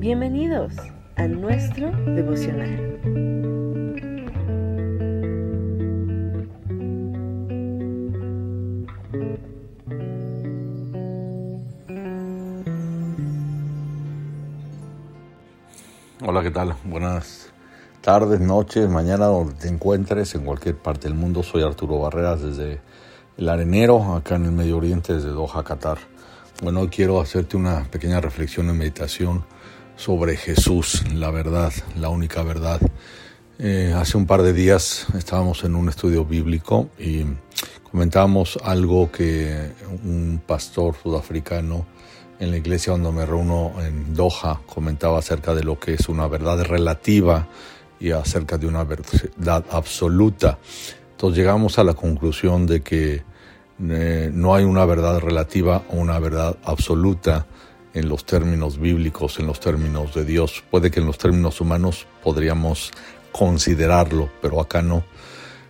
Bienvenidos a nuestro devocional. Hola, ¿qué tal? Buenas tardes, noches, mañana donde te encuentres, en cualquier parte del mundo. Soy Arturo Barreras desde el Arenero, acá en el Medio Oriente, desde Doha, Qatar. Bueno, hoy quiero hacerte una pequeña reflexión en meditación sobre Jesús, la verdad, la única verdad. Eh, hace un par de días estábamos en un estudio bíblico y comentábamos algo que un pastor sudafricano en la iglesia donde me reúno en Doha comentaba acerca de lo que es una verdad relativa y acerca de una verdad absoluta. Entonces llegamos a la conclusión de que eh, no hay una verdad relativa o una verdad absoluta en los términos bíblicos, en los términos de Dios. Puede que en los términos humanos podríamos considerarlo, pero acá no.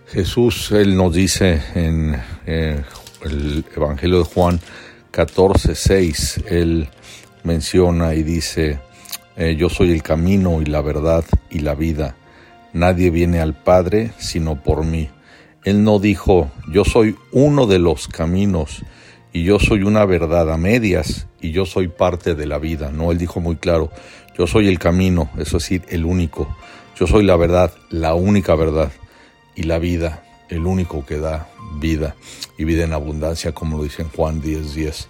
Jesús, Él nos dice en eh, el Evangelio de Juan 14, 6, Él menciona y dice, eh, yo soy el camino y la verdad y la vida. Nadie viene al Padre sino por mí. Él no dijo, yo soy uno de los caminos y yo soy una verdad a medias y yo soy parte de la vida. No, él dijo muy claro, yo soy el camino, eso es decir, el único. Yo soy la verdad, la única verdad y la vida, el único que da vida y vida en abundancia, como lo dice en Juan 10:10. 10.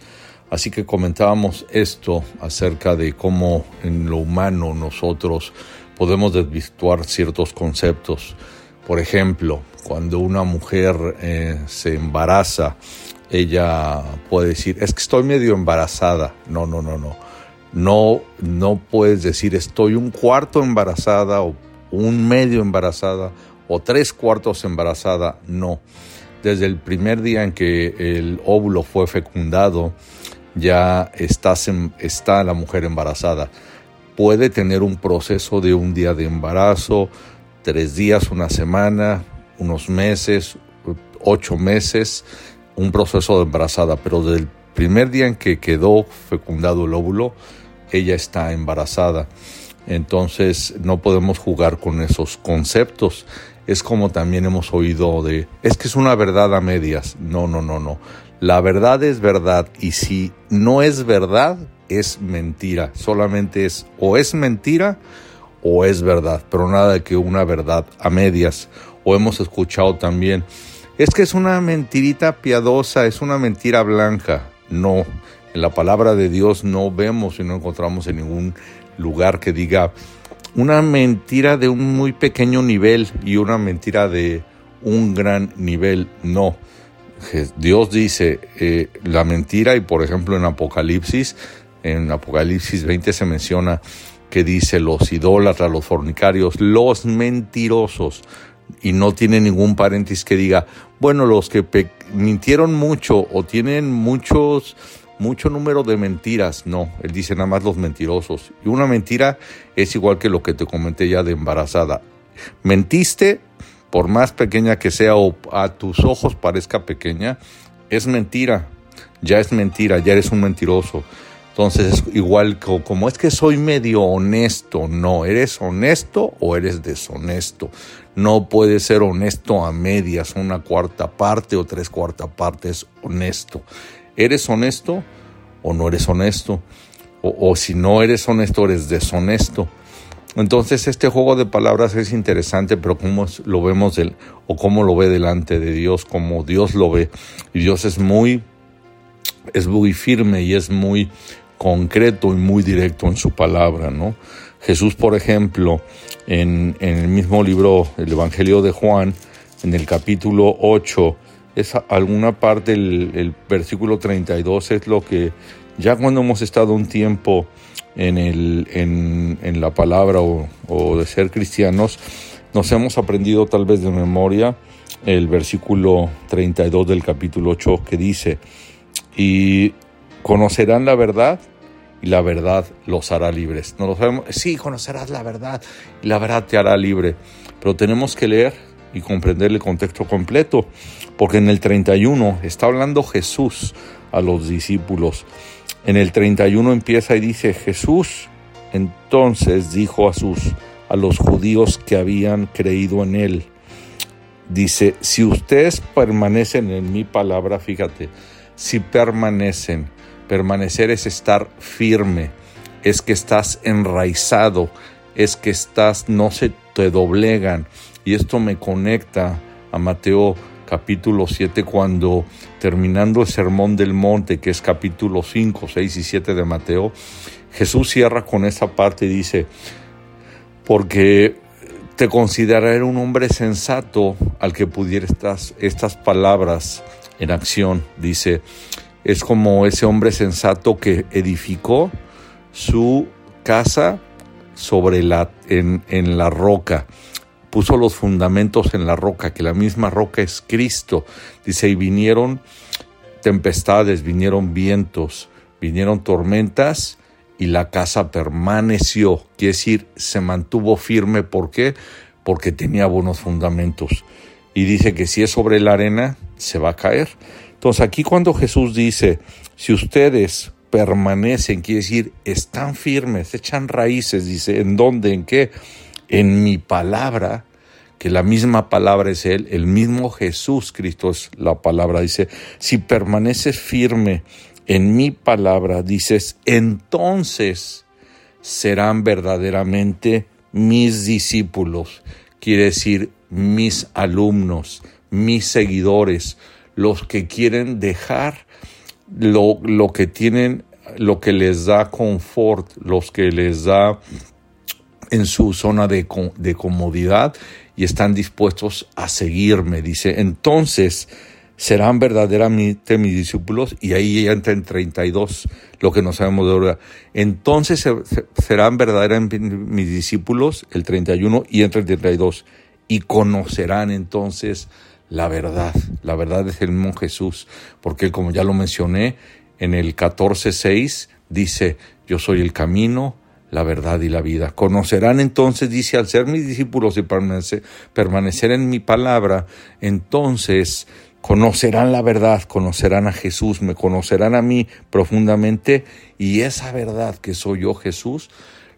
Así que comentábamos esto acerca de cómo en lo humano nosotros podemos desvirtuar ciertos conceptos. Por ejemplo, cuando una mujer eh, se embaraza, ella puede decir, es que estoy medio embarazada. No, no, no, no. No, no puedes decir estoy un cuarto embarazada o un medio embarazada o tres cuartos embarazada. No. Desde el primer día en que el óvulo fue fecundado, ya está, está la mujer embarazada. Puede tener un proceso de un día de embarazo, tres días, una semana, unos meses, ocho meses, un proceso de embarazada, pero desde el primer día en que quedó fecundado el óvulo, ella está embarazada. Entonces no podemos jugar con esos conceptos. Es como también hemos oído de, es que es una verdad a medias. No, no, no, no. La verdad es verdad y si no es verdad, es mentira. Solamente es o es mentira o es verdad, pero nada de que una verdad a medias o hemos escuchado también, es que es una mentirita piadosa, es una mentira blanca. No, en la palabra de Dios no vemos y no encontramos en ningún lugar que diga una mentira de un muy pequeño nivel y una mentira de un gran nivel. No. Dios dice eh, la mentira y por ejemplo en Apocalipsis, en Apocalipsis 20 se menciona que dice los idólatras, los fornicarios, los mentirosos y no tiene ningún paréntesis que diga, bueno, los que mintieron mucho o tienen muchos mucho número de mentiras, no, él dice nada más los mentirosos. Y una mentira es igual que lo que te comenté ya de embarazada. Mentiste, por más pequeña que sea o a tus ojos parezca pequeña, es mentira, ya es mentira, ya eres un mentiroso. Entonces, es igual como es que soy medio honesto, no, eres honesto o eres deshonesto. No puedes ser honesto a medias, una cuarta parte o tres cuartas partes honesto. ¿Eres honesto o no eres honesto? O, si no eres honesto, eres deshonesto. Entonces este juego de palabras es interesante, pero cómo lo vemos o cómo lo ve delante de Dios, como Dios lo ve. Y Dios es muy, es muy firme y es muy concreto y muy directo en su palabra, ¿no? Jesús, por ejemplo, en, el mismo libro, el Evangelio de Juan, en el capítulo 8, es alguna parte, el, el versículo 32 es lo que ya cuando hemos estado un tiempo en, el, en, la palabra o, o, de ser cristianos, nos hemos aprendido tal vez de memoria el versículo 32 del capítulo 8 que dice, y conocerán la verdad y la verdad los hará libres. No lo sabemos. Sí, conocerás la verdad y la verdad te hará libre. Pero tenemos que leer y comprender el contexto completo, porque en el 31 está hablando Jesús a los discípulos. En el 31 empieza y dice, Jesús entonces dijo a sus a los judíos que habían creído en él. Dice, si ustedes permanecen en mi palabra, fíjate, si permanecen, permanecer es estar firme, es que estás enraizado, es que estás, no se te doblegan. Y esto me conecta a Mateo capítulo 7 cuando terminando el sermón del monte, que es capítulo 5, 6 y 7 de Mateo, Jesús cierra con esa parte y dice, porque te consideraré un hombre sensato al que pudiera estas, estas palabras en acción. Dice, es como ese hombre sensato que edificó su casa sobre la, en, en la roca puso los fundamentos en la roca, que la misma roca es Cristo. Dice, y vinieron tempestades, vinieron vientos, vinieron tormentas y la casa permaneció. Quiere decir, se mantuvo firme. ¿Por qué? Porque tenía buenos fundamentos. Y dice que si es sobre la arena, se va a caer. Entonces aquí cuando Jesús dice, si ustedes permanecen, quiere decir, están firmes, echan raíces, dice, ¿en dónde? ¿En qué? en mi palabra, que la misma palabra es Él, el mismo Jesús Cristo es la palabra, dice, si permaneces firme en mi palabra, dices, entonces serán verdaderamente mis discípulos, quiere decir mis alumnos, mis seguidores, los que quieren dejar lo, lo que tienen, lo que les da confort, los que les da en su zona de, de comodidad y están dispuestos a seguirme. Dice, entonces serán verdaderamente mis discípulos y ahí ya entra en 32 lo que no sabemos de ahora. Entonces serán verdaderamente mis discípulos, el 31 y entra el 32 y conocerán entonces la verdad. La verdad es el mismo Jesús, porque como ya lo mencioné en el 14.6 dice, yo soy el camino, la verdad y la vida. Conocerán entonces, dice, al ser mis discípulos y permanecer, en mi palabra, entonces conocerán la verdad, conocerán a Jesús, me conocerán a mí profundamente y esa verdad que soy yo Jesús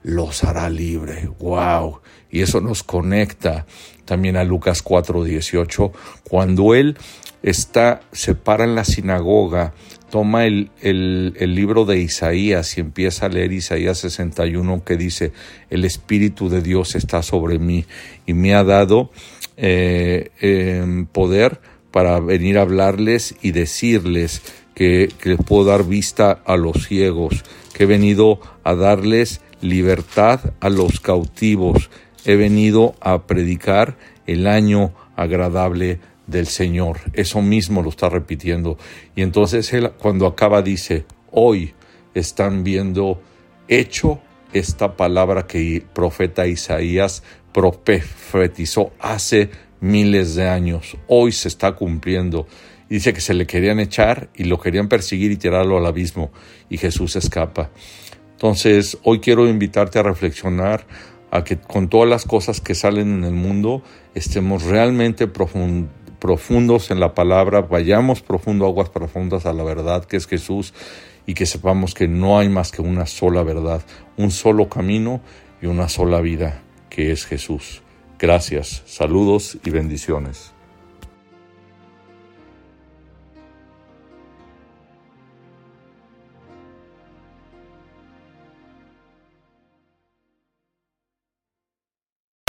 los hará libre. Wow. Y eso nos conecta también a Lucas 4:18 cuando él está se para en la sinagoga toma el, el, libro de Isaías y empieza a leer Isaías 61 que dice, el Espíritu de Dios está sobre mí y me ha dado eh, em, poder para venir a hablarles y decirles que, que les puedo dar vista a los ciegos, que he venido a darles libertad a los cautivos, he venido a predicar el año agradable del Señor. Eso mismo lo está repitiendo. Y entonces él cuando acaba dice, hoy están viendo hecho esta palabra que el profeta Isaías profetizó hace miles de años. Hoy se está cumpliendo. Dice que se le querían echar y lo querían perseguir y tirarlo al abismo. Y Jesús escapa. Entonces, hoy quiero invitarte a reflexionar a que con todas las cosas que salen en el mundo estemos realmente profundos en la palabra, vayamos profundo, aguas profundas a la verdad que es Jesús y que sepamos que no hay más que una sola verdad, un solo camino y una sola vida que es Jesús. Gracias, saludos y bendiciones.